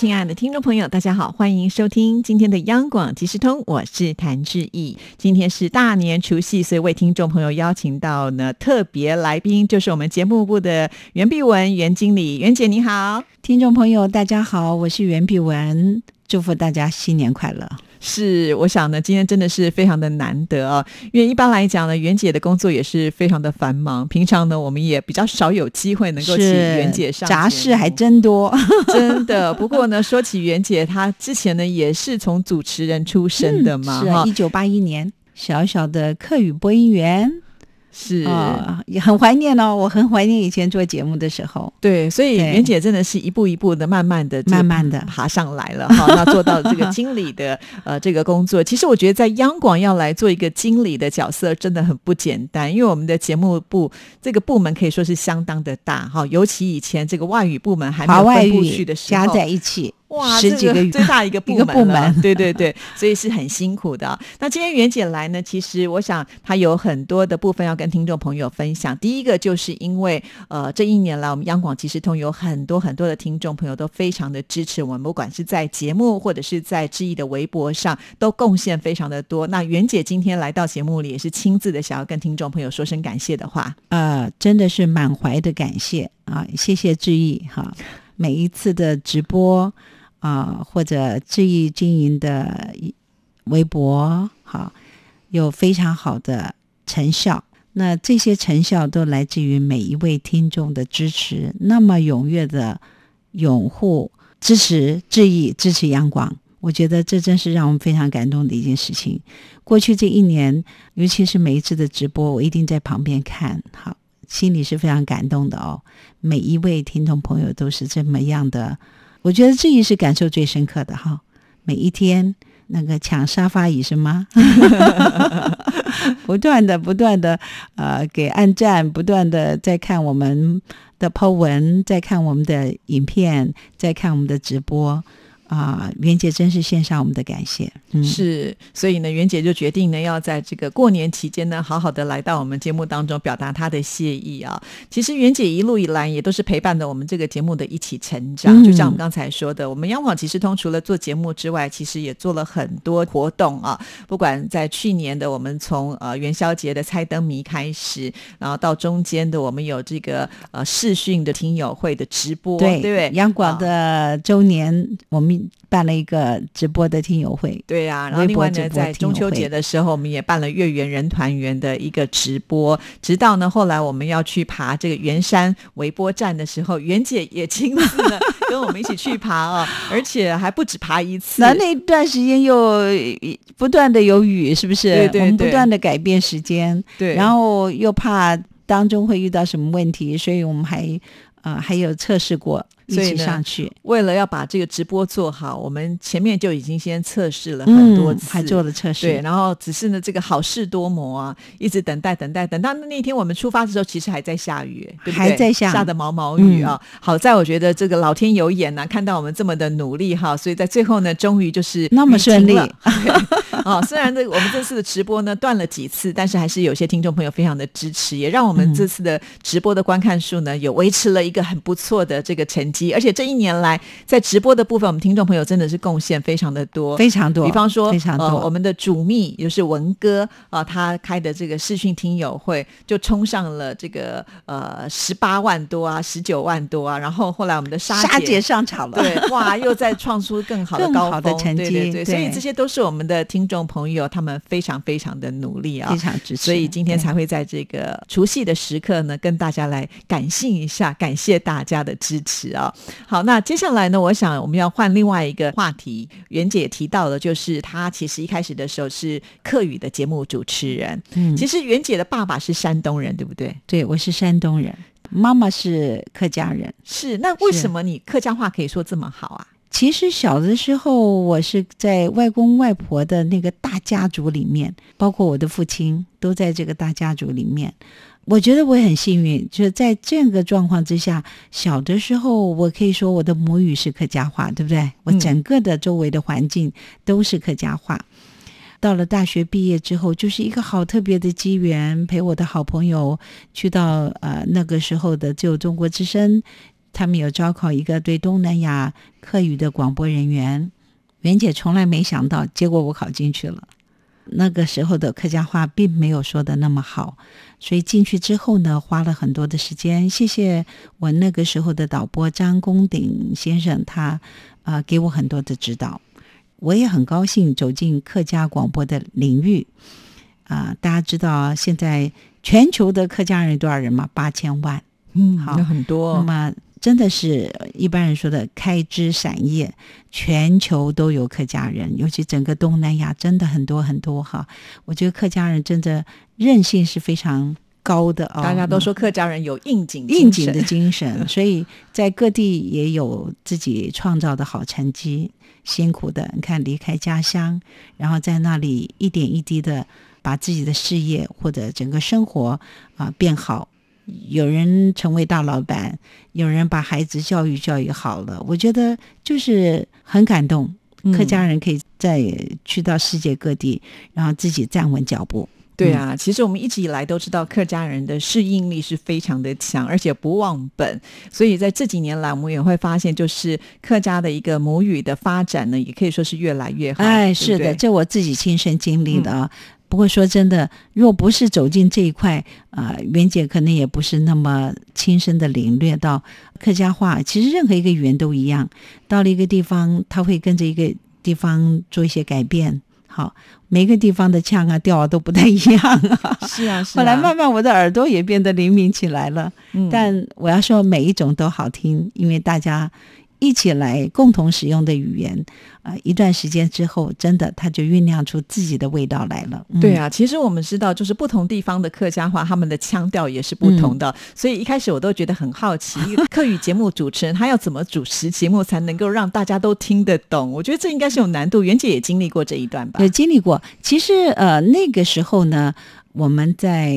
亲爱的听众朋友，大家好，欢迎收听今天的央广即时通，我是谭志毅。今天是大年除夕，所以为听众朋友邀请到呢特别来宾，就是我们节目部的袁碧文袁经理，袁姐你好，听众朋友大家好，我是袁碧文，祝福大家新年快乐。是，我想呢，今天真的是非常的难得啊，因为一般来讲呢，袁姐的工作也是非常的繁忙，平常呢，我们也比较少有机会能够请袁姐上杂事还真多，真的。不过呢，说起袁姐，她之前呢也是从主持人出身的嘛，是啊，一九八一年，小小的客语播音员。是啊，也很怀念哦。我很怀念以前做节目的时候。对，所以袁姐真的是一步一步的、慢慢的、慢慢的爬上来了。哈，那做到这个经理的 呃这个工作，其实我觉得在央广要来做一个经理的角色，真的很不简单。因为我们的节目部这个部门可以说是相当的大哈，尤其以前这个外语部门还没有分部去的时候，加在一起。哇，十几个最大一个 部门，对对对，所以是很辛苦的。那今天袁姐来呢，其实我想她有很多的部分要跟听众朋友分享。第一个就是因为呃，这一年来我们央广即时通有很多很多的听众朋友都非常的支持我们，不管是在节目或者是在志毅的微博上，都贡献非常的多。那袁姐今天来到节目里，也是亲自的想要跟听众朋友说声感谢的话。呃，真的是满怀的感谢啊！谢谢志毅哈，每一次的直播。啊，或者志毅经营的微博，好，有非常好的成效。那这些成效都来自于每一位听众的支持，那么踊跃的拥护、支持志毅、支持阳光。我觉得这真是让我们非常感动的一件事情。过去这一年，尤其是每一次的直播，我一定在旁边看，好，心里是非常感动的哦。每一位听众朋友都是这么样的。我觉得这也是感受最深刻的哈，每一天那个抢沙发椅是吗？不断的不断的呃给按赞，不断的在看我们的 Po 文，在看我们的影片，在看我们的直播。啊，袁姐真是献上我们的感谢。是，所以呢，袁姐就决定呢，要在这个过年期间呢，好好的来到我们节目当中，表达她的谢意啊。其实袁姐一路以来也都是陪伴着我们这个节目的一起成长。就像我们刚才说的，我们央广即时通除了做节目之外，其实也做了很多活动啊。不管在去年的我们从呃元宵节的猜灯谜开始，然后到中间的我们有这个呃视讯的听友会的直播，对对？央广的周年，我们。办了一个直播的听友会，对呀，然后另外呢，在中秋节的时候，我们也办了月圆人团圆的一个直播。直到呢，后来我们要去爬这个圆山微波站的时候，袁姐也亲自呢 跟我们一起去爬啊，而且还不止爬一次。那那段时间又不断的有雨，是不是？对对对，我们不断的改变时间，对，然后又怕当中会遇到什么问题，所以我们还呃还有测试过。一起上去，为了要把这个直播做好，我们前面就已经先测试了很多次，还做了测试。对，然后只是呢，这个好事多磨啊，一直等待等待，等到那天我们出发的时候，其实还在下雨，对不对？还在下，下的毛毛雨啊。好在我觉得这个老天有眼呐，看到我们这么的努力哈，所以在最后呢，终于就是那么顺利啊。虽然这我们这次的直播呢断了几次，但是还是有些听众朋友非常的支持，也让我们这次的直播的观看数呢有维持了一个很不错的这个成绩，而且这一年。来，在直播的部分，我们听众朋友真的是贡献非常的多，非常多。比方说，非常多，我们的主秘就是文哥啊，他开的这个视讯听友会就冲上了这个呃十八万多啊，十九万多啊。然后后来我们的沙姐上场了，对，哇，又再创出更好的高峰成绩，对对对。所以这些都是我们的听众朋友，他们非常非常的努力啊，非常支持。所以今天才会在这个除夕的时刻呢，跟大家来感性一下，感谢大家的支持啊。好，那。接下来呢，我想我们要换另外一个话题。袁姐提到的，就是她其实一开始的时候是客语的节目主持人。嗯，其实袁姐的爸爸是山东人，对不对？对，我是山东人，妈妈是客家人。是，那为什么你客家话可以说这么好啊？其实小的时候，我是在外公外婆的那个大家族里面，包括我的父亲都在这个大家族里面。我觉得我也很幸运，就是在这个状况之下，小的时候我可以说我的母语是客家话，对不对？我整个的周围的环境都是客家话。到了大学毕业之后，就是一个好特别的机缘，陪我的好朋友去到呃那个时候的就中国之声，他们有招考一个对东南亚客语的广播人员。袁姐从来没想到，结果我考进去了。那个时候的客家话并没有说的那么好，所以进去之后呢，花了很多的时间。谢谢我那个时候的导播张公鼎先生，他啊给我很多的指导。我也很高兴走进客家广播的领域啊！大家知道现在全球的客家人有多少人吗？八千万，嗯，好，很多。那么。真的是一般人说的开枝散叶，全球都有客家人，尤其整个东南亚真的很多很多哈。我觉得客家人真的韧性是非常高的啊。大家都说客家人有应景应景的精神，所以在各地也有自己创造的好成绩。辛苦的，你看离开家乡，然后在那里一点一滴的把自己的事业或者整个生活啊变好。有人成为大老板，有人把孩子教育教育好了，我觉得就是很感动。客家人可以再去到世界各地，然后自己站稳脚步。对啊，其实我们一直以来都知道客家人的适应力是非常的强，而且不忘本。所以在这几年来，我们也会发现，就是客家的一个母语的发展呢，也可以说是越来越好。哎，是的，这我自己亲身经历的啊。不过说真的，若不是走进这一块，啊，袁姐可能也不是那么亲身的领略到客家话。其实任何一个语言都一样，到了一个地方，他会跟着一个地方做一些改变。好，每个地方的腔啊调啊都不太一样是啊。是啊，后来慢慢我的耳朵也变得灵敏起来了。嗯，但我要说每一种都好听，因为大家。一起来共同使用的语言，啊，一段时间之后，真的它就酝酿出自己的味道来了。对啊，其实我们知道，就是不同地方的客家话，他们的腔调也是不同的。所以一开始我都觉得很好奇，客语节目主持人他要怎么主持节目才能够让大家都听得懂？我觉得这应该是有难度。袁姐也经历过这一段吧？也经历过。其实呃，那个时候呢，我们在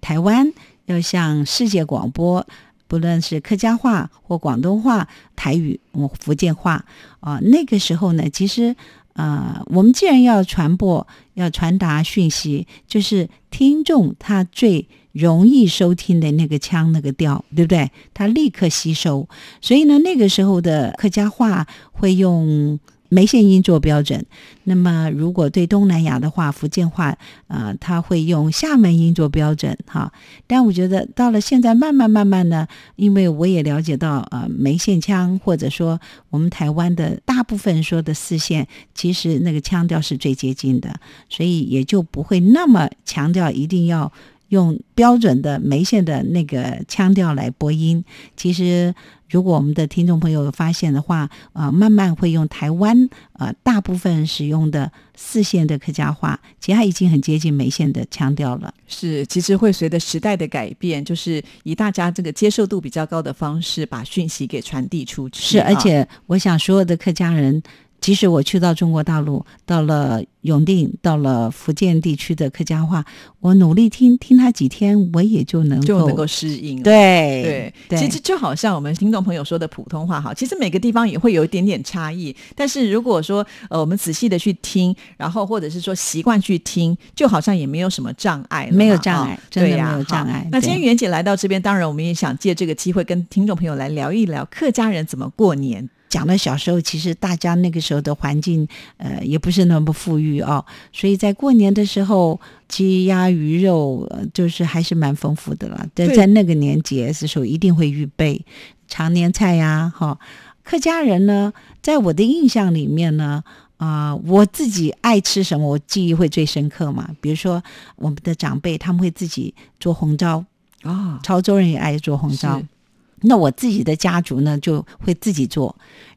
台湾要向世界广播。不论是客家话或广东话、台语、福建话啊，那个时候呢，其实啊，我们既然要传播、要传达讯息，就是听众他最容易收听的那个腔、那个调，对不对？他立刻吸收。所以呢，那个时候的客家话会用。梅县音做标准，那么如果对东南亚的话，福建话，呃，他会用厦门音做标准，哈。但我觉得到了现在，慢慢慢慢呢，因为我也了解到，呃，梅县腔或者说我们台湾的大部分说的四县，其实那个腔调是最接近的，所以也就不会那么强调一定要用标准的梅县的那个腔调来播音，其实。如果我们的听众朋友发现的话，呃，慢慢会用台湾呃大部分使用的四线的客家话，其实它已经很接近梅县的腔调了。是，其实会随着时代的改变，就是以大家这个接受度比较高的方式，把讯息给传递出去。是，而且我想所有的客家人。即使我去到中国大陆，到了永定，到了福建地区的客家话，我努力听听他几天，我也就能就能够适应。对对，其实就好像我们听众朋友说的普通话，哈，其实每个地方也会有一点点差异。但是如果说呃，我们仔细的去听，然后或者是说习惯去听，就好像也没有什么障碍，没有障碍，真的没有障碍。那今天袁姐来到这边，当然我们也想借这个机会跟听众朋友来聊一聊客家人怎么过年。讲到小时候，其实大家那个时候的环境，呃，也不是那么富裕哦，所以在过年的时候，鸡鸭鱼肉就是还是蛮丰富的了。在在那个年节的时候，一定会预备常年菜呀，哈。客家人呢，在我的印象里面呢，啊，我自己爱吃什么，我记忆会最深刻嘛。比如说，我们的长辈他们会自己做红糟啊，潮州人也爱做红糟。那我自己的家族呢，就会自己做，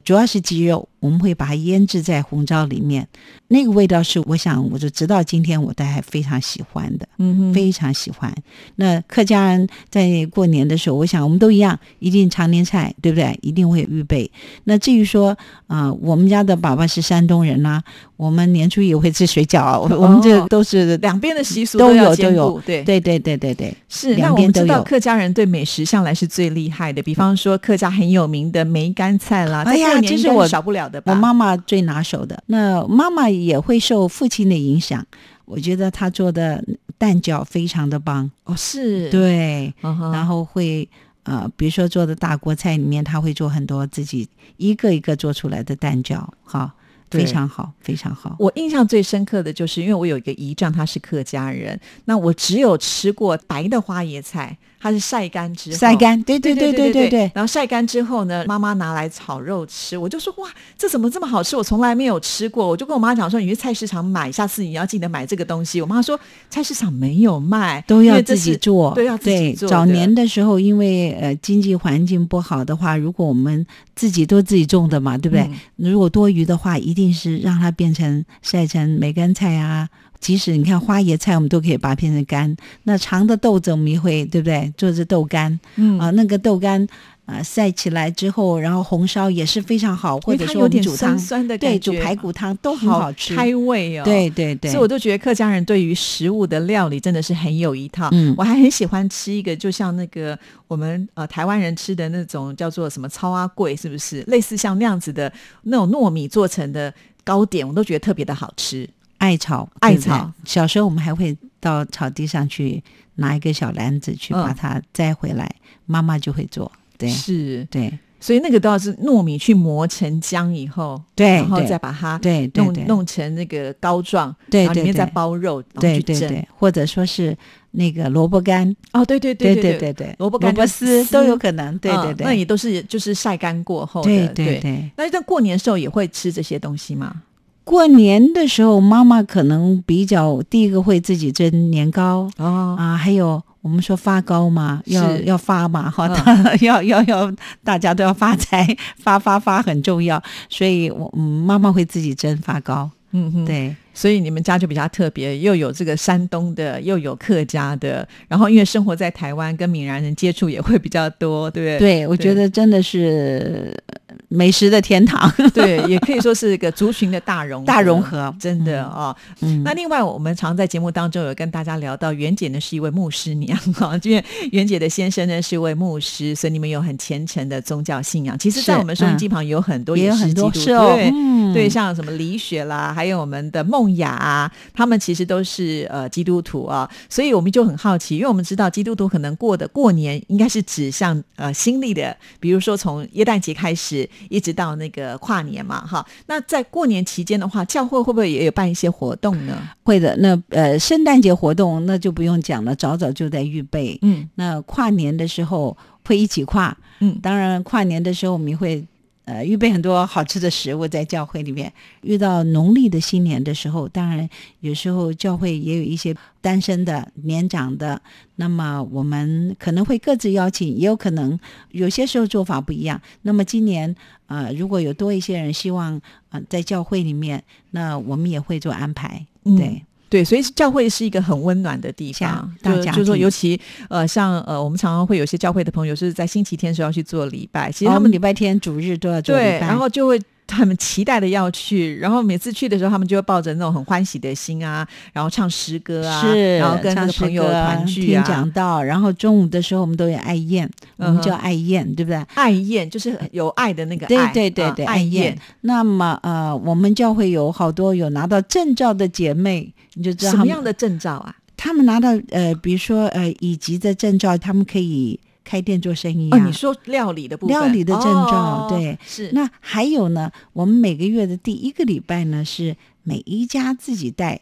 主要是鸡肉，我们会把它腌制在红糟里面。那个味道是我想，我就直到今天我都还非常喜欢的，嗯哼，非常喜欢。那客家人在过年的时候，我想我们都一样，一定常年菜，对不对？一定会预备。那至于说啊、我们家的爸爸是山东人啦、我们年初也会吃水饺啊，我我们这都是两边的习俗都有都有对。对对对对对，是，两那我们知道客家人对美食向来是最厉害的，比方说客家很有名的梅干菜啦，在哎呀过年这是我少不了的吧？我妈妈最拿手的。那妈妈也会受父亲的影响，我觉得她做的蛋饺非常的棒，哦是，对，然后会呃，比如说做的大锅菜里面，他会做很多自己一个一个做出来的蛋饺，哈，非常好，非常好。我印象最深刻的就是，因为我有一个姨丈，他是客家人，那我只有吃过白的花椰菜，它是晒干之后晒。干，对对对对对对，然后晒干之后呢，妈妈拿来炒肉吃，我就说哇，这怎么这么好吃？我从来没有吃过。我就跟我妈讲说，你去菜市场买，下次你要记得买这个东西。我妈说菜市场没有卖，都要自己做，都，要自己做。早年的时候，因为呃经济环境不好的话，如果我们自己都自己种的嘛，对不对？嗯如果多余的话，一定是让它变成晒成梅干菜啊。即使你看花椰菜，我们都可以把它变成干。那长的豆子我们也会，对不对？做成豆干嗯啊，那个豆干啊晒起来之后，然后红烧也是非常好，或因为它者说我们有点酸煮汤，酸的感对，煮排骨汤都很好吃。开胃哦。对对对，所以我都觉得客家人对于食物的料理真的是很有一套。嗯我还很喜欢吃一个，就像那个我们呃台湾人吃的那种叫做什么超阿贵，是不是类似像那样子的那种糯米做成的糕点，我都觉得特别的好吃。艾草，艾草。小时候我们还会到草地上去拿一个小篮子去嗯把它摘回来，妈妈就会做。对是，对所以那个都要是糯米去磨成浆以后，对然后再把它对弄弄成那个膏状，对对然后里面再包肉，对。对对，或者说是那个萝卜干，哦，对对对对对对，萝卜干萝卜丝丝都有可能。对嗯对对，那也都是就是晒干过后的。对对对。那在过年的时候也会吃这些东西吗？过年的时候，妈妈可能比较第一个会自己蒸年糕哦，啊，还有我们说发糕嘛，要要发嘛哈，嗯。要要要大家都要发财，发发发很重要，所以我嗯妈妈会自己蒸发糕，嗯嗯，对所以你们家就比较特别，又有这个山东的，又有客家的，然后因为生活在台湾，跟闽南人接触也会比较多，对不对？对，我觉得真的是呃美食的天堂，对，也可以说是一个族群的大融大融，合，真的哦。嗯，那另外，我们常在节目当中有跟大家聊到，袁姐呢是一位牧师娘哈，因为袁姐的先生呢是一位牧师，所以你们有很虔诚的宗教信仰。其实，在我们收音机旁有很多也很多对嗯对，像什么李雪啦，还有我们的梦雅啊，他们其实都是呃基督徒啊，所以我们就很好奇，因为我们知道基督徒可能过的过年应该是指向呃新历的，比如说从耶诞节开始，一直到那个跨年嘛，哈。那在过年期间的话，教会会不会也有办一些活动呢？会的。那呃，圣诞节活动那就不用讲了，早早就在预备。嗯那跨年的时候会一起跨，嗯，当然跨年的时候我们会。呃，预备很多好吃的食物在教会里面。遇到农历的新年的时候，当然有时候教会也有一些单身的、年长的，那么我们可能会各自邀请，也有可能有些时候做法不一样。那么今年呃，如果有多一些人希望呃在教会里面，那我们也会做安排。嗯对，所以教会是一个很温暖的地方，大家就就是说，尤其呃，像呃，我们常常会有些教会的朋友是在星期天时候要去做礼拜，其实他他们们礼拜天、主日都要做礼对，拜，然后就会他们期待的要去，然后每次去的时候，他们就会抱着那种很欢喜的心啊，然后唱诗歌啊，是，然后跟那个朋友团聚啊，讲到，然后中午的时候我们都有爱宴，我们叫爱宴，对不对？爱宴就是有爱的那个对爱，对对对，啊爱爱宴。那么呃，我们教会有好多有拿到证照的姐妹，你就知道什么样的证照啊？他们拿到呃，比如说呃乙级的证照，他们可以开店做生意哦，啊。你说料理的部分，料理的证照哦对是那还有呢，我们每个月的第一个礼拜呢，是每一家自己带。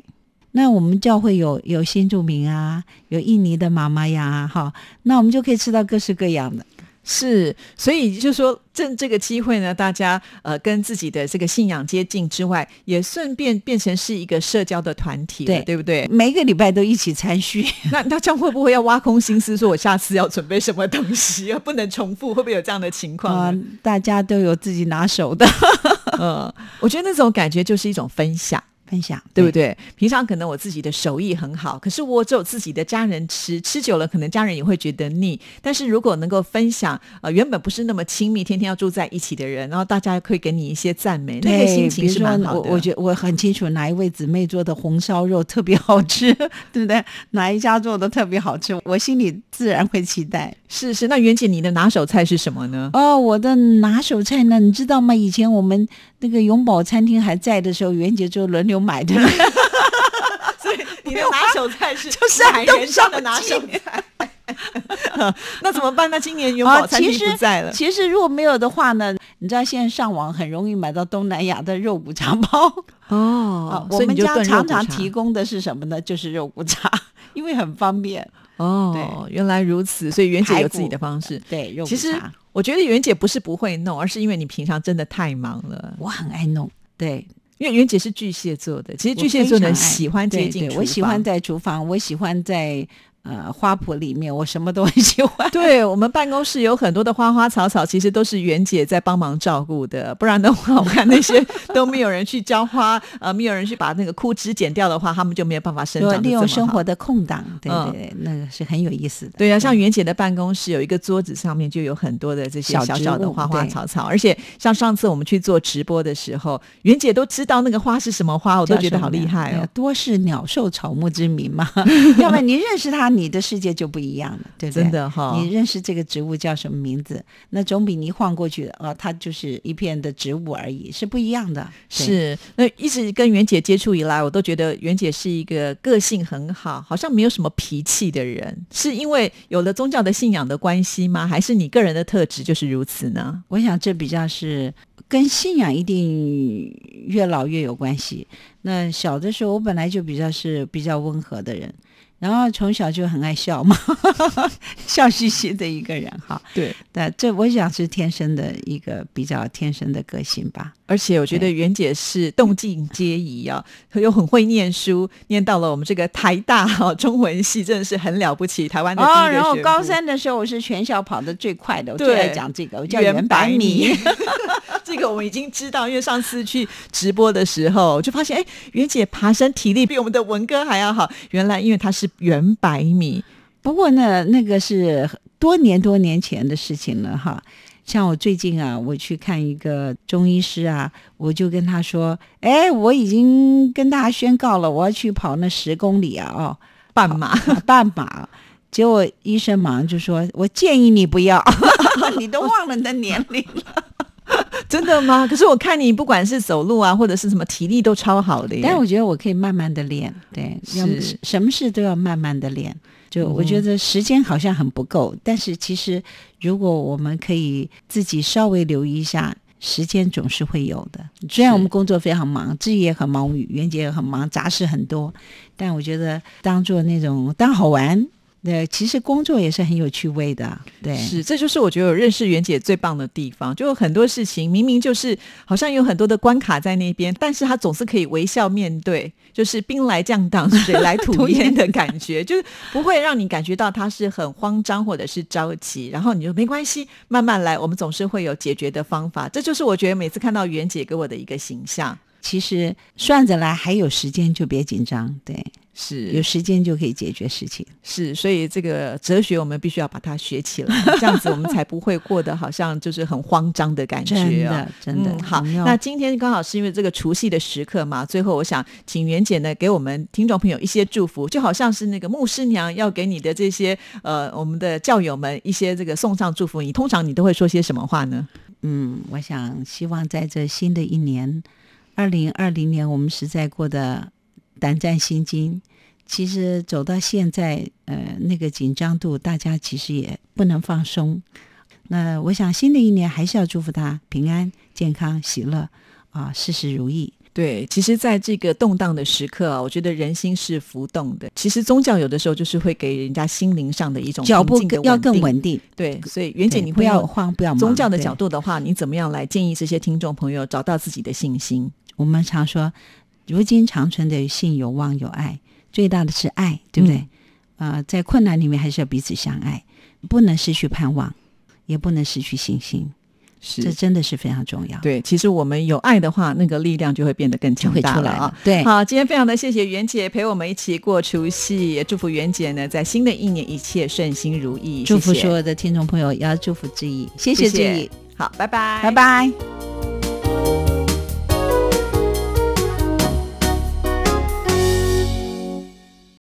那我们教会有有新住民啊，有印尼的妈妈呀，哈，那我们就可以吃到各式各样的。是，所以就说趁这个机会呢，大家呃跟自己的这个信仰接近之外，也顺便变成是一个社交的团体了，对对不对？每个礼拜都一起参叙。那那这样会不会要挖空心思，说我下次要准备什么东西，不能重复？会不会有这样的情况啊呢？，大家都有自己拿手的。嗯，我觉得那种感觉就是一种分享。分享，对不对？平常可能我自己的手艺很好，可是我只有自己的家人吃，吃久了可能家人也会觉得腻。但是如果能够分享，呃，原本不是那么亲密，天天要住在一起的人，然后大家可以给你一些赞美，那个心情是蛮好的。我我觉得我很清楚哪一位姊妹做的红烧肉特别好吃，对不对？哪一家做的特别好吃，我心里自然会期待。是是，那袁姐你的拿手菜是什么呢？哦，我的拿手菜呢，你知道吗？以前我们那个永宝餐厅还在的时候，袁姐就轮流买的。所以你的拿手菜是就是海人上的拿手菜。那怎么办？那今年永宝餐厅不在了。其实如果没有的话呢，你知道现在上网很容易买到东南亚的肉骨茶包哦。我们家常常提供的是什么呢？就是肉骨茶，因为很方便。哦，原来如此，所以袁姐有自己的方式。对，肉其实我觉得袁姐不是不会弄，而是因为你平常真的太忙了。我很爱弄，对。因为袁姐是巨蟹座的，其实巨蟹座人喜欢接近我喜欢在厨房，我喜欢在。呃，花圃里面我什么都很喜欢。对我们办公室有很多的花花草草，其实都是袁姐在帮忙照顾的。不然的话，我看那些 都没有人去浇花，呃，没有人去把那个枯枝剪掉的话，他们就没有办法生长。利用生活的空档，对对，那个是很有意思的。对呀，像袁姐的办公室有一个桌子上面就有很多的这些小小的花花草草，而且像上次我们去做直播的时候，袁姐都知道那个花是什么花，我都觉得好厉害哦。多是鸟兽草木之名嘛，要不然你认识他。你的世界就不一样了，对不对？真的哈，你认识这个植物叫什么名字？那总比你晃过去啊，它就是一片的植物而已，是不一样的。是，那一直跟袁姐接触以来，我都觉得袁姐是一个个性很好，好像没有什么脾气的人。是因为有了宗教的信仰的关系吗？还是你个人的特质就是如此呢？我想这比较是跟信仰一定越老越有关系。那小的时候，我本来就比较是比较温和的人。然后从小就很爱笑嘛，笑嘻嘻的一个人哈。对，那这我想是天生的一个比较天生的个性吧。而且我觉得袁姐是动静皆宜啊，又很会念书，念到了我们这个台大哈中文系，真的是很了不起。台湾的第一个然后高三的时候，我是全校跑得最快的，我最爱讲这个，我叫袁百米。这个我们已经知道，因为上次去直播的时候，就发现哎，袁姐爬山体力比我们的文哥还要好。原来因为他是袁百米，不过呢，那个是多年多年前的事情了哈。像我最近啊，我去看一个中医师啊，我就跟他说：“哎，我已经跟大家宣告了，我要去跑那十公里啊，哦，半马，半马。”结果医生马上就说：“我建议你不要，你都忘了你的年龄了。”真的吗？可是我看你不管是走路啊，或者是什么体力都超好的。但我觉得我可以慢慢的练，对，是什么事都要慢慢的练。就我觉得时间好像很不够，但是其实如果我们可以自己稍微留意一下，时间总是会有的。虽然我们工作非常忙，自己也很忙，袁姐也很忙，杂事很多，但我觉得当做那种当好玩。对，其实工作也是很有趣味的。对，是，这就是我觉得我认识袁姐最棒的地方。就很多事情，明明就是好像有很多的关卡在那边，但是她总是可以微笑面对，就是兵来将挡，水来土 掩的感觉，就是不会让你感觉到她是很慌张或者是着急。然后你就没关系，慢慢来，我们总是会有解决的方法。这就是我觉得每次看到袁姐给我的一个形象。其实算着来，还有时间就别紧张。对。是有时间就可以解决事情，是，所以这个哲学我们必须要把它学起来，这样子我们才不会过得好像就是很慌张的感觉啊！真的，好，那今天刚好是因为这个除夕的时刻嘛，最后我想请袁姐呢给我们听众朋友一些祝福，就好像是那个牧师娘要给你的这些呃我们的教友们一些这个送上祝福，你通常你都会说些什么话呢？嗯，我想希望在这新的一年，二零二零年，我们实在过得。胆战心惊，其实走到现在，呃，那个紧张度，大家其实也不能放松。那我想，新的一年还是要祝福他平安、健康、喜乐啊，事事如意。对，其实，在这个动荡的时刻啊，我觉得人心是浮动的。其实宗教有的时候就是会给人家心灵上的一种脚步要更稳定。对，所以袁姐，你不要慌，不要忙。宗教的角度的话，你怎么样来建议这些听众朋友找到自己的信心？我们常说。如今长存的信有望有爱，最大的是爱，对不对？呃，在困难里面还是要彼此相爱，不能失去盼望，也不能失去信心。是这真的是非常重要，对，其实我们有爱的话，那个力量就会变得更强大了啊了。。对，好，今天非常的谢谢袁姐陪我们一起过除夕，也祝福袁姐呢在新的一年一切顺心如意。祝福所有的听众朋友，也要祝福志毅，谢谢志毅，好，拜拜，拜。拜。